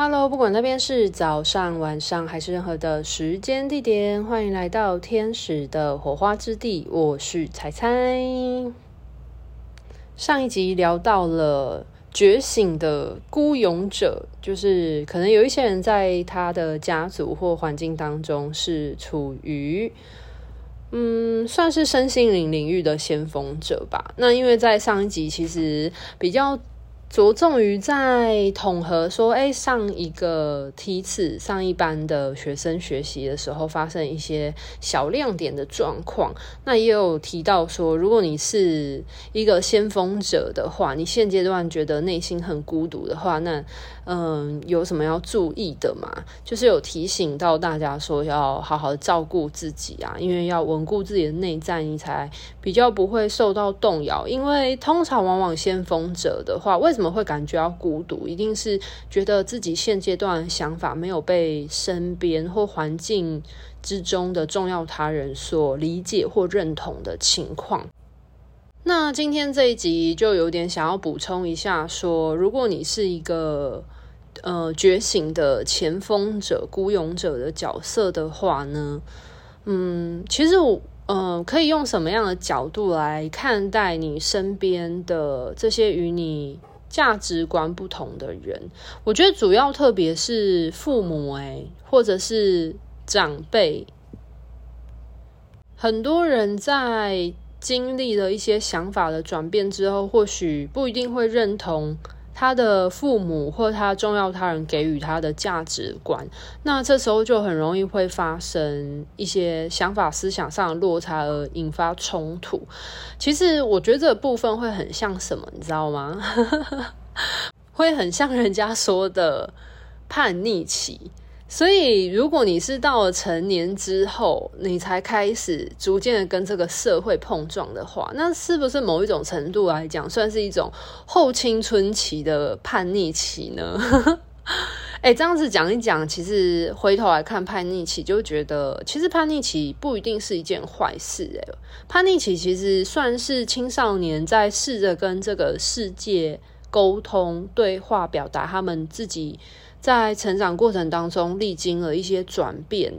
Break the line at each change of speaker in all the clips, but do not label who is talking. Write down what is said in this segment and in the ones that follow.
Hello，不管那边是早上、晚上还是任何的时间地点，欢迎来到天使的火花之地。我是采采。上一集聊到了觉醒的孤勇者，就是可能有一些人在他的家族或环境当中是处于，嗯，算是身心灵领域的先锋者吧。那因为在上一集其实比较。着重于在统合说，哎，上一个梯次上一班的学生学习的时候，发生一些小亮点的状况。那也有提到说，如果你是一个先锋者的话，你现阶段觉得内心很孤独的话，那嗯，有什么要注意的吗？就是有提醒到大家说，要好好照顾自己啊，因为要稳固自己的内在，你才比较不会受到动摇。因为通常往往先锋者的话，为什么会感觉到孤独？一定是觉得自己现阶段想法没有被身边或环境之中的重要他人所理解或认同的情况。那今天这一集就有点想要补充一下说，说如果你是一个呃觉醒的前锋者、孤勇者的角色的话呢，嗯，其实我。嗯，可以用什么样的角度来看待你身边的这些与你价值观不同的人？我觉得主要特别是父母，诶，或者是长辈，很多人在经历了一些想法的转变之后，或许不一定会认同。他的父母或他重要他人给予他的价值观，那这时候就很容易会发生一些想法、思想上的落差而引发冲突。其实我觉得这部分会很像什么，你知道吗？会很像人家说的叛逆期。所以，如果你是到了成年之后，你才开始逐渐的跟这个社会碰撞的话，那是不是某一种程度来讲，算是一种后青春期的叛逆期呢？哎、欸，这样子讲一讲，其实回头来看叛逆期，就觉得其实叛逆期不一定是一件坏事。哎，叛逆期其实算是青少年在试着跟这个世界沟通、对话、表达他们自己。在成长过程当中，历经了一些转变，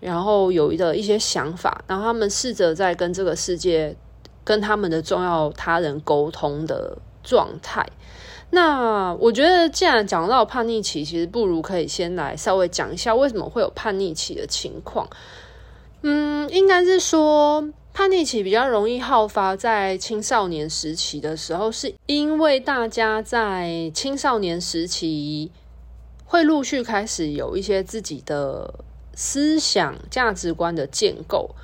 然后有的一些想法，然后他们试着在跟这个世界、跟他们的重要他人沟通的状态。那我觉得，既然讲到叛逆期，其实不如可以先来稍微讲一下为什么会有叛逆期的情况。嗯，应该是说叛逆期比较容易好发在青少年时期的时候，是因为大家在青少年时期。会陆续开始有一些自己的思想价值观的建构，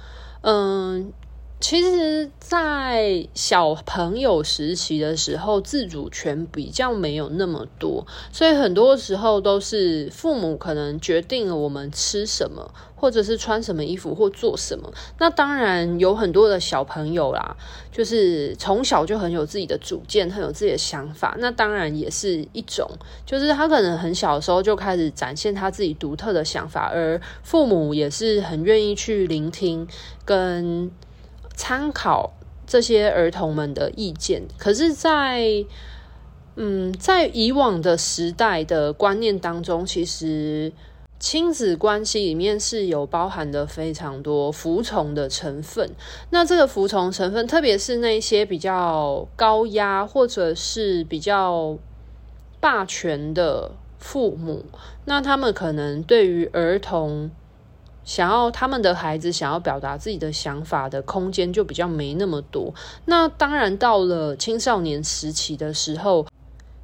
嗯，其实，在小朋友时期的时候，自主权比较没有那么多，所以很多时候都是父母可能决定了我们吃什么。或者是穿什么衣服或做什么，那当然有很多的小朋友啦，就是从小就很有自己的主见，很有自己的想法。那当然也是一种，就是他可能很小的时候就开始展现他自己独特的想法，而父母也是很愿意去聆听跟参考这些儿童们的意见。可是在，嗯，在以往的时代的观念当中，其实。亲子关系里面是有包含的非常多服从的成分，那这个服从成分，特别是那些比较高压或者是比较霸权的父母，那他们可能对于儿童想要他们的孩子想要表达自己的想法的空间就比较没那么多。那当然到了青少年时期的时候。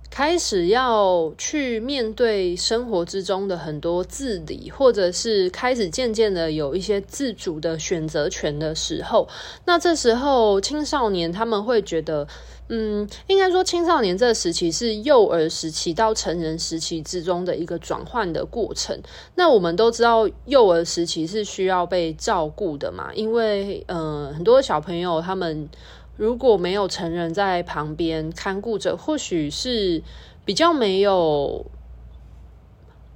开始要去面对生活之中的很多自理，或者是开始渐渐的有一些自主的选择权的时候，那这时候青少年他们会觉得，嗯，应该说青少年这个时期是幼儿时期到成人时期之中的一个转换的过程。那我们都知道，幼儿时期是需要被照顾的嘛，因为，嗯，很多小朋友他们。如果没有成人在旁边看顾着，或许是比较没有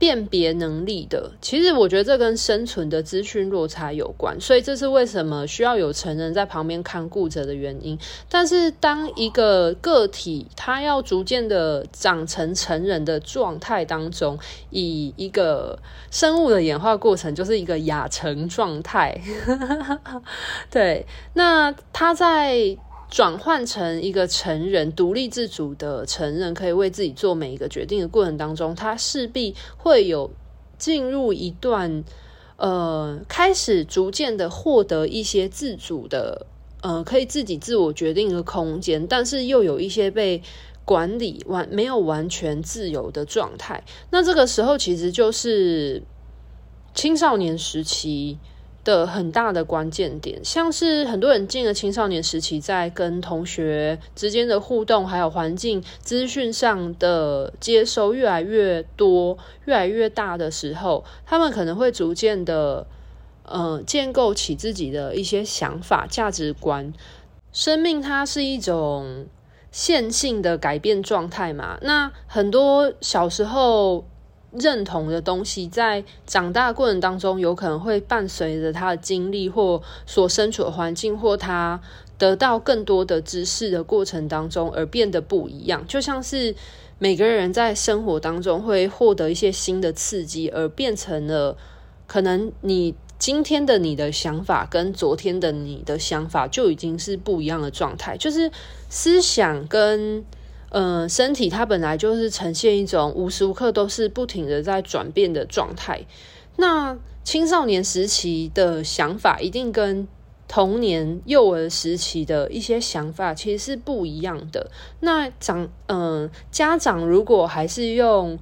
辨别能力的，其实我觉得这跟生存的资讯落差有关，所以这是为什么需要有成人在旁边看顾着的原因。但是当一个个体他要逐渐的长成成人的状态当中，以一个生物的演化过程就是一个亚成状态，对，那他在。转换成一个成人、独立自主的成人，可以为自己做每一个决定的过程当中，他势必会有进入一段呃，开始逐渐的获得一些自主的呃，可以自己自我决定的空间，但是又有一些被管理完没有完全自由的状态。那这个时候其实就是青少年时期。的很大的关键点，像是很多人进了青少年时期，在跟同学之间的互动，还有环境资讯上的接收越来越多、越来越大的时候，他们可能会逐渐的，呃，建构起自己的一些想法、价值观。生命它是一种线性的改变状态嘛，那很多小时候。认同的东西，在长大过程当中，有可能会伴随着他的经历或所身处的环境，或他得到更多的知识的过程当中，而变得不一样。就像是每个人在生活当中会获得一些新的刺激，而变成了可能你今天的你的想法跟昨天的你的想法就已经是不一样的状态，就是思想跟。嗯、身体它本来就是呈现一种无时无刻都是不停的在转变的状态。那青少年时期的想法一定跟童年幼儿时期的一些想法其实是不一样的。那长嗯、家长如果还是用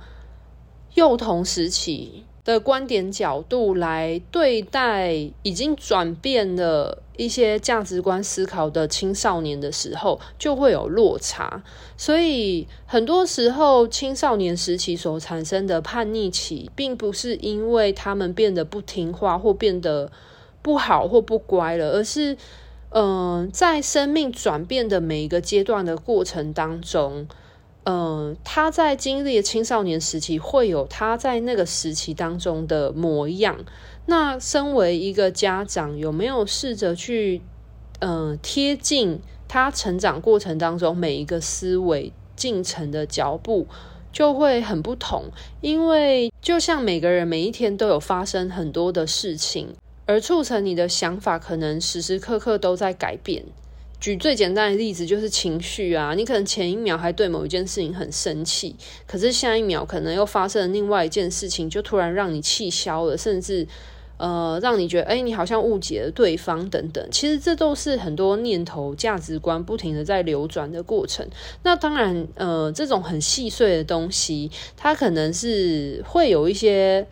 幼童时期的观点角度来对待已经转变了一些价值观思考的青少年的时候，就会有落差。所以很多时候，青少年时期所产生的叛逆期，并不是因为他们变得不听话或变得不好或不乖了，而是嗯、在生命转变的每一个阶段的过程当中。嗯，他在经历青少年时期，会有他在那个时期当中的模样。那身为一个家长，有没有试着去嗯贴近他成长过程当中每一个思维进程的脚步，就会很不同。因为就像每个人每一天都有发生很多的事情，而促成你的想法可能时时刻刻都在改变。举最简单的例子就是情绪啊，你可能前一秒还对某一件事情很生气，可是下一秒可能又发生了另外一件事情，就突然让你气消了，甚至呃让你觉得诶，你好像误解了对方等等。其实这都是很多念头、价值观不停的在流转的过程。那当然，呃，这种很细碎的东西，它可能是会有一些。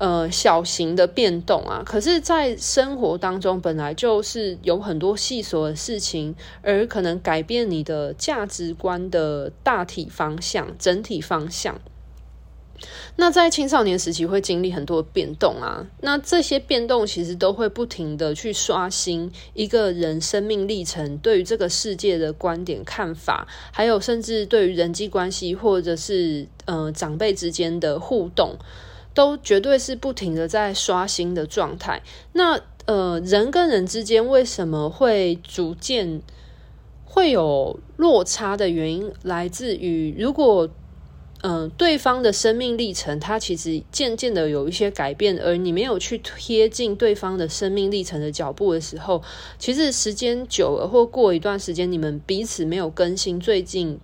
呃，小型的变动啊，可是，在生活当中本来就是有很多细琐的事情，而可能改变你的价值观的大体方向、整体方向。那在青少年时期会经历很多变动啊，那这些变动其实都会不停的去刷新一个人生命历程对于这个世界的观点、看法，还有甚至对于人际关系或者是呃长辈之间的互动。都绝对是不停的在刷新的状态。那呃，人跟人之间为什么会逐渐会有落差的原因，来自于如果嗯、对方的生命历程，它其实渐渐的有一些改变，而你没有去贴近对方的生命历程的脚步的时候，其实时间久了或过一段时间，你们彼此没有更新最近，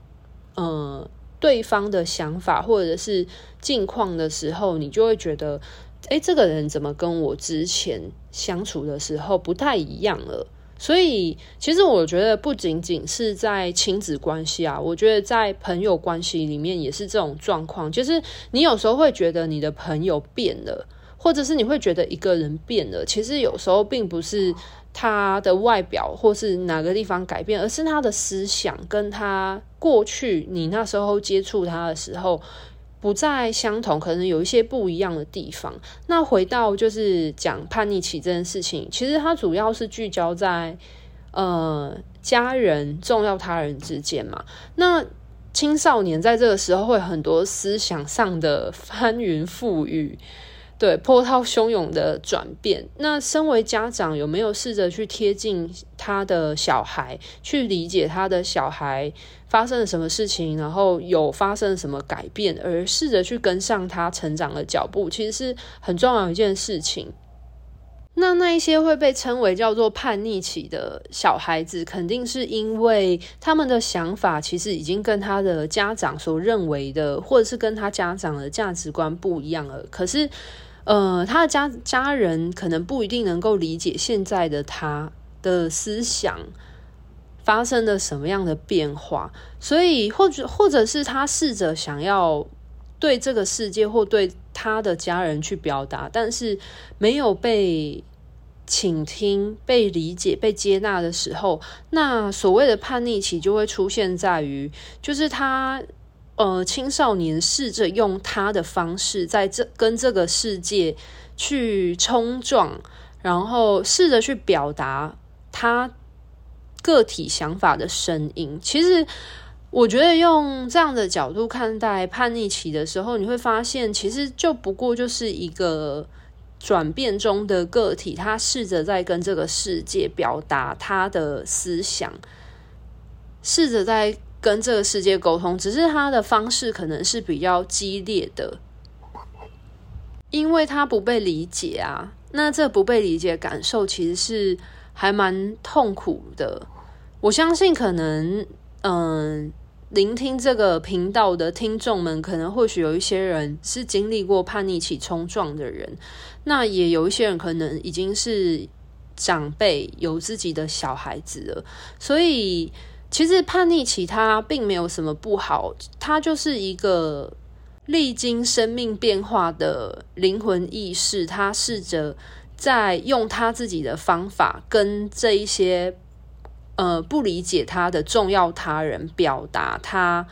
嗯、对方的想法或者是近况的时候，你就会觉得，诶，这个人怎么跟我之前相处的时候不太一样了？所以，其实我觉得不仅仅是在亲子关系啊，我觉得在朋友关系里面也是这种状况。就是你有时候会觉得你的朋友变了，或者是你会觉得一个人变了，其实有时候并不是。他的外表或是哪个地方改变，而是他的思想跟他过去你那时候接触他的时候不再相同，可能有一些不一样的地方。那回到就是讲叛逆期这件事情，其实它主要是聚焦在呃家人重要他人之间嘛。那青少年在这个时候会很多思想上的翻云覆雨。对，波涛汹涌的转变。那身为家长，有没有试着去贴近他的小孩，去理解他的小孩发生了什么事情，然后有发生了什么改变，而试着去跟上他成长的脚步，其实是很重要的一件事情。那那一些会被称为叫做叛逆期的小孩子，肯定是因为他们的想法其实已经跟他的家长所认为的，或者是跟他家长的价值观不一样了。可是，呃，他的家家人可能不一定能够理解现在的他的思想发生了什么样的变化，所以或者或者是他试着想要对这个世界或对他的家人去表达，但是没有被倾听、被理解、被接纳的时候，那所谓的叛逆期就会出现在于，就是他。呃，青少年试着用他的方式，在这跟这个世界去冲撞，然后试着去表达他个体想法的声音。其实，我觉得用这样的角度看待叛逆期的时候，你会发现，其实就不过就是一个转变中的个体，他试着在跟这个世界表达他的思想，试着在。跟这个世界沟通，只是他的方式可能是比较激烈的，因为他不被理解啊。那这不被理解感受其实是还蛮痛苦的。我相信，可能嗯，聆听这个频道的听众们，可能或许有一些人是经历过叛逆期冲撞的人，那也有一些人可能已经是长辈，有自己的小孩子了，所以。其实叛逆期它并没有什么不好，它就是一个历经生命变化的灵魂意识，他试着在用他自己的方法跟这一些呃不理解他的重要他人表达他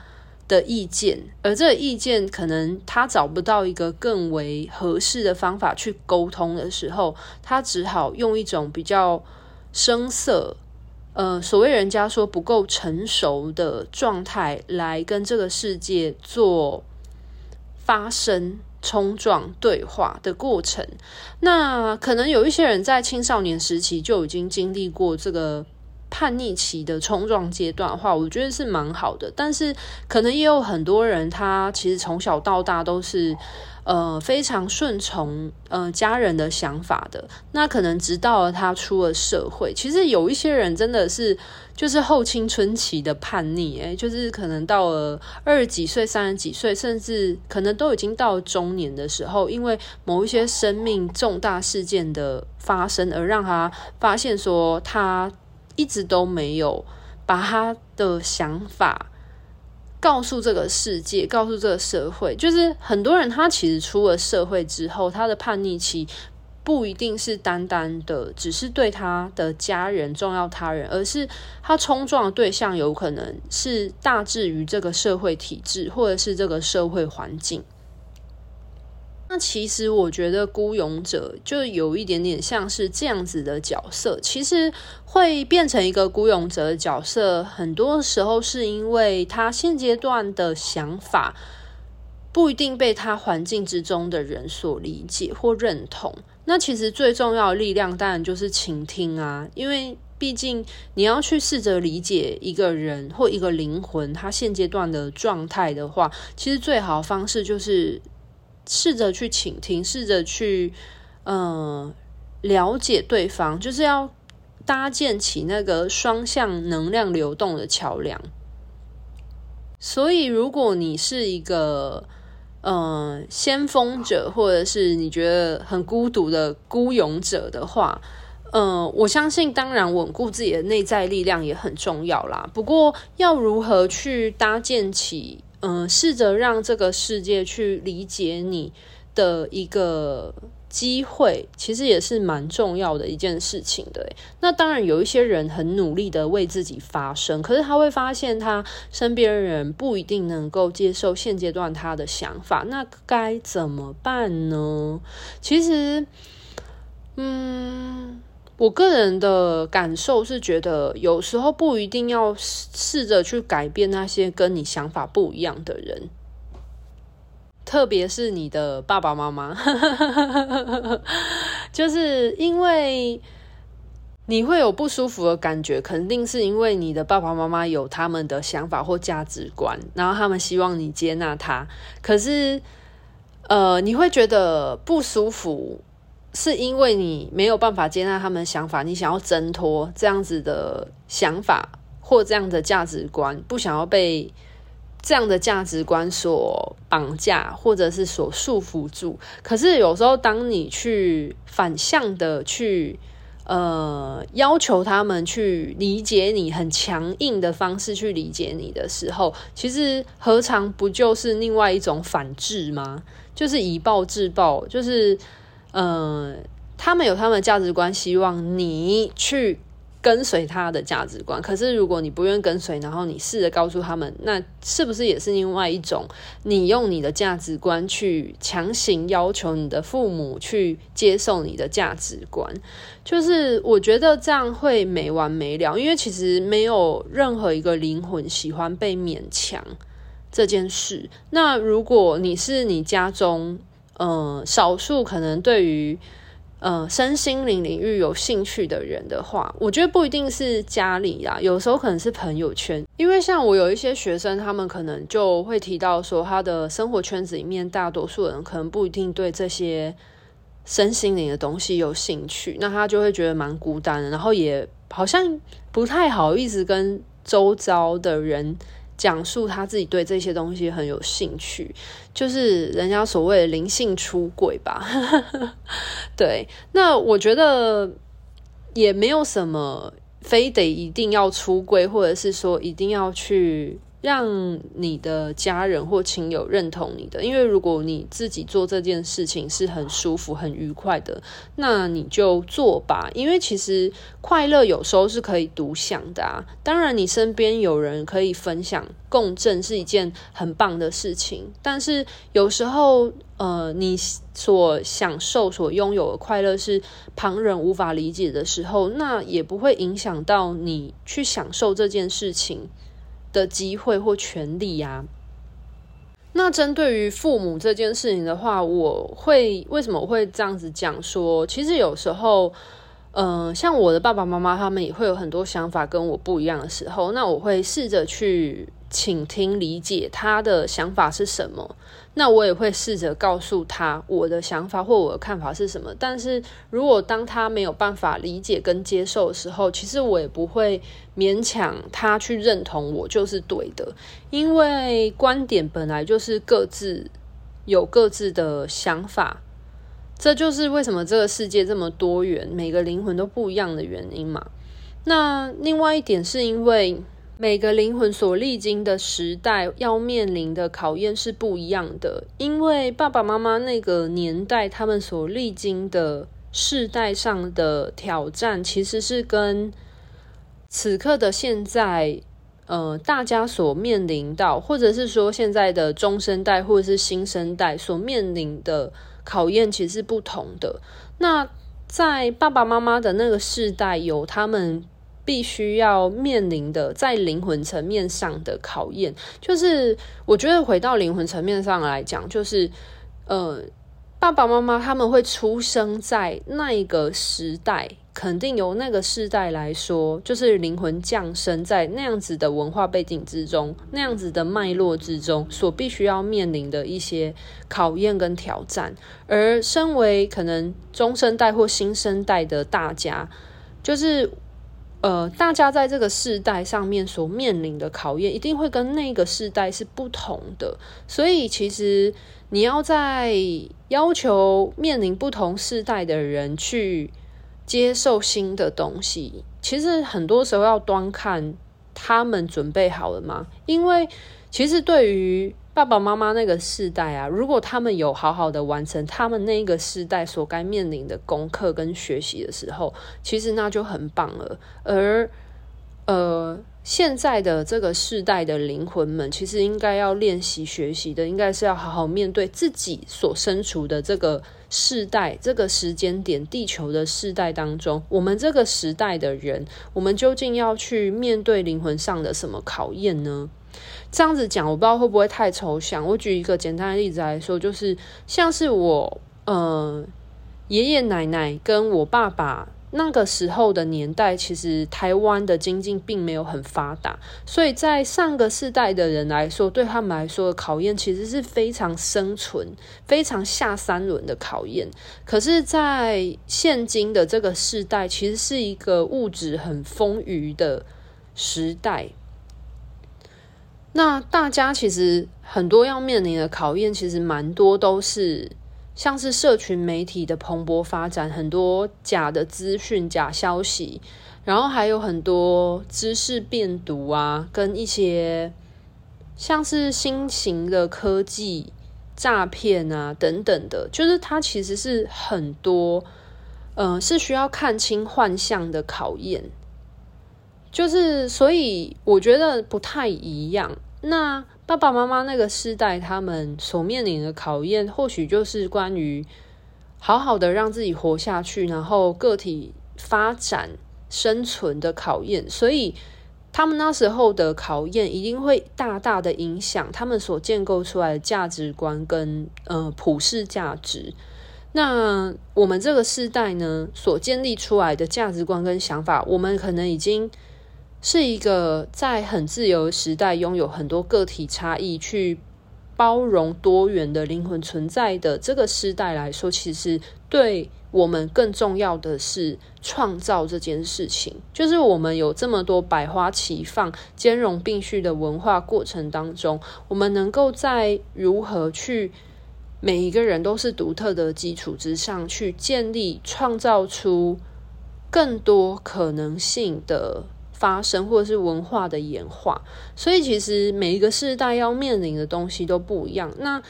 的意见，而这个意见可能他找不到一个更为合适的方法去沟通的时候，他只好用一种比较生涩。呃，所谓人家说不够成熟的状态来跟这个世界做发生冲撞对话的过程，那可能有一些人在青少年时期就已经经历过这个叛逆期的冲撞阶段的话，我觉得是蛮好的。但是可能也有很多人，他其实从小到大都是。呃，非常顺从呃家人的想法的，那可能直到他出了社会，其实有一些人真的是就是后青春期的叛逆，诶，就是可能到了二十几岁、三十几岁，甚至可能都已经到中年的时候，因为某一些生命重大事件的发生，而让他发现说他一直都没有把他的想法。告诉这个世界，告诉这个社会，就是很多人他其实出了社会之后，他的叛逆期不一定是单单的只是对他的家人、重要他人，而是他冲撞的对象有可能是大至于这个社会体制，或者是这个社会环境。那其实我觉得孤勇者就有一点点像是这样子的角色。其实会变成一个孤勇者的角色，很多时候是因为他现阶段的想法不一定被他环境之中的人所理解或认同。那其实最重要的力量当然就是倾听啊，因为毕竟你要去试着理解一个人或一个灵魂他现阶段的状态的话，其实最好的方式就是。试着去倾听，试着去嗯、呃、了解对方，就是要搭建起那个双向能量流动的桥梁。所以，如果你是一个嗯、先锋者，或者是你觉得很孤独的孤勇者的话，嗯、我相信，当然稳固自己的内在力量也很重要啦。不过，要如何去搭建起？嗯，试着让这个世界去理解你的一个机会，其实也是蛮重要的一件事情的。那当然，有一些人很努力的为自己发声，可是他会发现他身边人不一定能够接受现阶段他的想法，那该怎么办呢？其实，嗯。我个人的感受是觉得，有时候不一定要试着去改变那些跟你想法不一样的人，特别是你的爸爸妈妈，就是因为你会有不舒服的感觉，肯定是因为你的爸爸妈妈有他们的想法或价值观，然后他们希望你接纳他，可是，呃，你会觉得不舒服。是因为你没有办法接纳他们的想法，你想要挣脱这样子的想法或这样的价值观，不想要被这样的价值观所绑架，或者是所束缚住。可是有时候，当你去反向的去呃要求他们去理解你，很强硬的方式去理解你的时候，其实何尝不就是另外一种反制吗？就是以暴制暴，就是。嗯，他们有他们的价值观，希望你去跟随他的价值观。可是如果你不愿跟随，然后你试着告诉他们，那是不是也是另外一种你用你的价值观去强行要求你的父母去接受你的价值观？就是我觉得这样会没完没了，因为其实没有任何一个灵魂喜欢被勉强这件事。那如果你是你家中，呃，少数可能对于呃身心灵领域有兴趣的人的话，我觉得不一定是家里啦，有时候可能是朋友圈。因为像我有一些学生，他们可能就会提到说，他的生活圈子里面大多数人可能不一定对这些身心灵的东西有兴趣，那他就会觉得蛮孤单的，然后也好像不太好意思跟周遭的人。讲述他自己对这些东西很有兴趣，就是人家所谓的灵性出轨吧。对，那我觉得也没有什么非得一定要出轨，或者是说一定要去。让你的家人或亲友认同你的，因为如果你自己做这件事情是很舒服、很愉快的，那你就做吧。因为其实快乐有时候是可以独享的啊。当然，你身边有人可以分享、共振是一件很棒的事情。但是有时候，呃，你所享受、所拥有的快乐是旁人无法理解的时候，那也不会影响到你去享受这件事情的机会或权利呀、啊。那针对于父母这件事情的话，我会为什么我会这样子讲说？其实有时候，嗯、像我的爸爸妈妈他们也会有很多想法跟我不一样的时候，那我会试着去。倾听、理解他的想法是什么，那我也会试着告诉他我的想法或我的看法是什么。但是如果当他没有办法理解跟接受的时候，其实我也不会勉强他去认同我就是对的，因为观点本来就是各自有各自的想法，这就是为什么这个世界这么多元，每个灵魂都不一样的原因嘛。那另外一点是因为。每个灵魂所历经的时代要面临的考验是不一样的，因为爸爸妈妈那个年代他们所历经的世代上的挑战，其实是跟此刻的现在，呃，大家所面临到，或者是说现在的中生代或者是新生代所面临的考验，其实是不同的。那在爸爸妈妈的那个世代，有他们。必须要面临的在灵魂层面上的考验，就是我觉得回到灵魂层面上来讲，就是呃，爸爸妈妈他们会出生在那一个时代，肯定由那个世代来说，就是灵魂降生在那样子的文化背景之中，那样子的脉络之中，所必须要面临的一些考验跟挑战。而身为可能中生代或新生代的大家，就是。呃，大家在这个世代上面所面临的考验，一定会跟那个世代是不同的。所以，其实你要在要求面临不同世代的人去接受新的东西，其实很多时候要端看他们准备好了吗？因为其实对于爸爸妈妈那个世代啊，如果他们有好好的完成他们那个世代所该面临的功课跟学习的时候，其实那就很棒了。而呃，现在的这个世代的灵魂们，其实应该要练习学习的，应该是要好好面对自己所身处的这个世代、这个时间点、地球的世代当中，我们这个时代的人，我们究竟要去面对灵魂上的什么考验呢？这样子讲，我不知道会不会太抽象。我举一个简单的例子来说，就是像是我，呃，爷爷奶奶跟我爸爸。那个时候的年代，其实台湾的经济并没有很发达，所以在上个世代的人来说，对他们来说的考验其实是非常生存、非常下三轮的考验。可是，在现今的这个世代，其实是一个物质很丰裕的时代。那大家其实很多要面临的考验，其实蛮多都是。像是社群媒体的蓬勃发展，很多假的资讯、假消息，然后还有很多知识变读啊，跟一些像是新型的科技诈骗啊等等的，就是它其实是很多，呃，是需要看清幻象的考验，就是所以我觉得不太一样。那爸爸妈妈那个世代，他们所面临的考验，或许就是关于好好的让自己活下去，然后个体发展生存的考验。所以，他们那时候的考验，一定会大大的影响他们所建构出来的价值观跟呃普世价值。那我们这个世代呢，所建立出来的价值观跟想法，我们可能已经。是一个在很自由的时代，拥有很多个体差异，去包容多元的灵魂存在的这个时代来说，其实对我们更重要的是创造这件事情。就是我们有这么多百花齐放、兼容并蓄的文化过程当中，我们能够在如何去每一个人都是独特的基础之上去建立、创造出更多可能性的。发生或者是文化的演化，所以其实每一个世代要面临的东西都不一样。那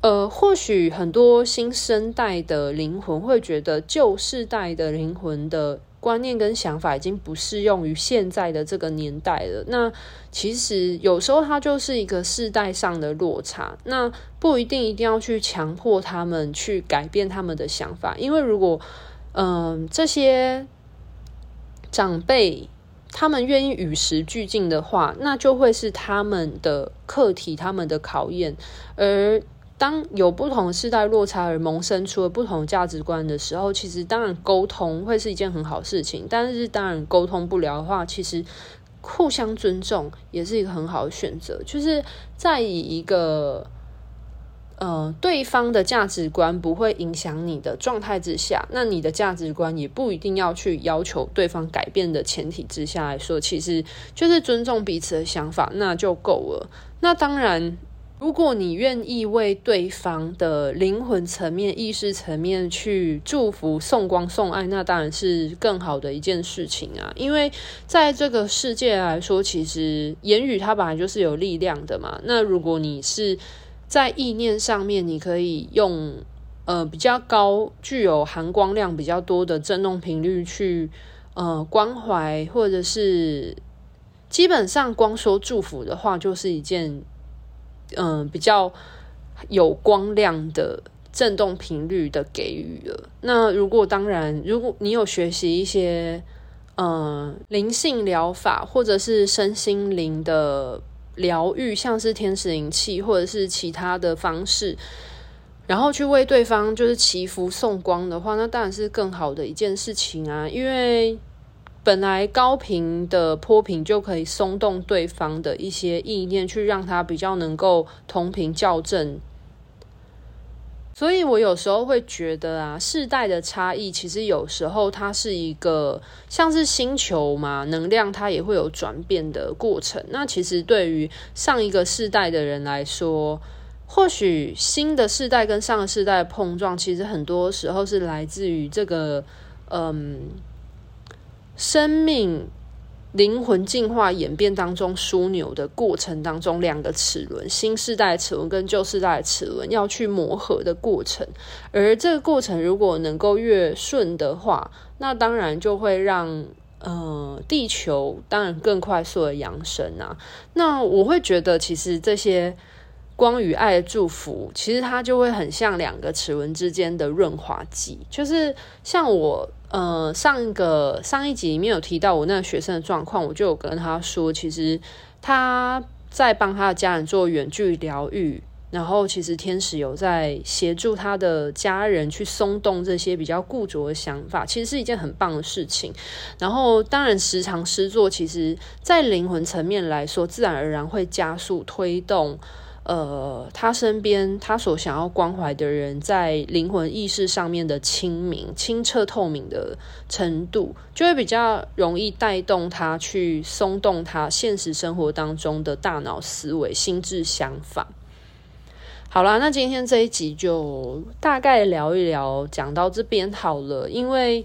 呃，或许很多新生代的灵魂会觉得旧世代的灵魂的观念跟想法已经不适用于现在的这个年代了。那其实有时候它就是一个世代上的落差，那不一定一定要去强迫他们去改变他们的想法，因为如果嗯、这些。长辈他们愿意与时俱进的话，那就会是他们的课题、他们的考验。而当有不同世代落差而萌生出了不同价值观的时候，其实当然沟通会是一件很好事情。但是当然沟通不了的话，其实互相尊重也是一个很好的选择。就是在以一个。呃，对方的价值观不会影响你的状态之下，那你的价值观也不一定要去要求对方改变的前提之下来说，其实就是尊重彼此的想法，那就够了。那当然，如果你愿意为对方的灵魂层面、意识层面去祝福、送光、送爱，那当然是更好的一件事情啊。因为在这个世界来说，其实言语它本来就是有力量的嘛。那如果你是在意念上面，你可以用呃比较高、具有含光量比较多的振动频率去呃关怀，或者是基本上光说祝福的话，就是一件嗯、呃、比较有光亮的振动频率的给予了。那如果当然，如果你有学习一些嗯灵性疗法，或者是身心灵的。疗愈像是天使灵气或者是其他的方式，然后去为对方就是祈福送光的话，那当然是更好的一件事情啊。因为本来高频的波频就可以松动对方的一些意念，去让他比较能够同频校正。所以我有时候会觉得啊，世代的差异其实有时候它是一个像是星球嘛，能量它也会有转变的过程。那其实对于上一个世代的人来说，或许新的世代跟上个世代碰撞，其实很多时候是来自于这个嗯生命。灵魂进化演变当中枢纽的过程当中，两个齿轮，新世代齿轮跟旧世代齿轮要去磨合的过程，而这个过程如果能够越顺的话，那当然就会让呃地球，当然更快速的扬升啊。那我会觉得，其实这些光与爱的祝福，其实它就会很像两个齿轮之间的润滑剂，就是像我。呃，上一个上一集里面有提到我那个学生的状况，我就有跟他说，其实他在帮他的家人做远距疗愈，然后其实天使有在协助他的家人去松动这些比较固着的想法，其实是一件很棒的事情。然后当然时常失作，其实在灵魂层面来说，自然而然会加速推动。呃，他身边他所想要关怀的人，在灵魂意识上面的清明、清澈、透明的程度，就会比较容易带动他去松动他现实生活当中的大脑思维、心智想法。好啦，那今天这一集就大概聊一聊，讲到这边好了，因为。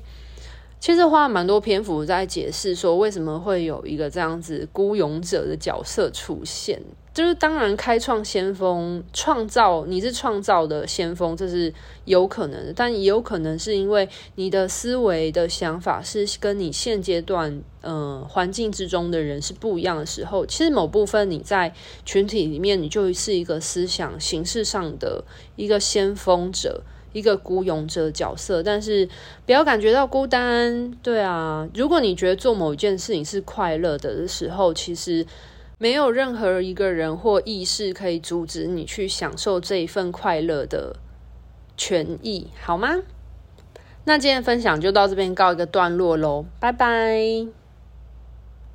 其实花了蛮多篇幅在解释说，为什么会有一个这样子孤勇者的角色出现。就是当然，开创先锋、创造你是创造的先锋，这是有可能的。但也有可能是因为你的思维的想法是跟你现阶段呃环境之中的人是不一样的时候，其实某部分你在群体里面，你就是一个思想形式上的一个先锋者。一个孤勇者角色，但是不要感觉到孤单。对啊，如果你觉得做某一件事情是快乐的时候，其实没有任何一个人或意识可以阻止你去享受这一份快乐的权益，好吗？那今天分享就到这边告一个段落喽，拜拜。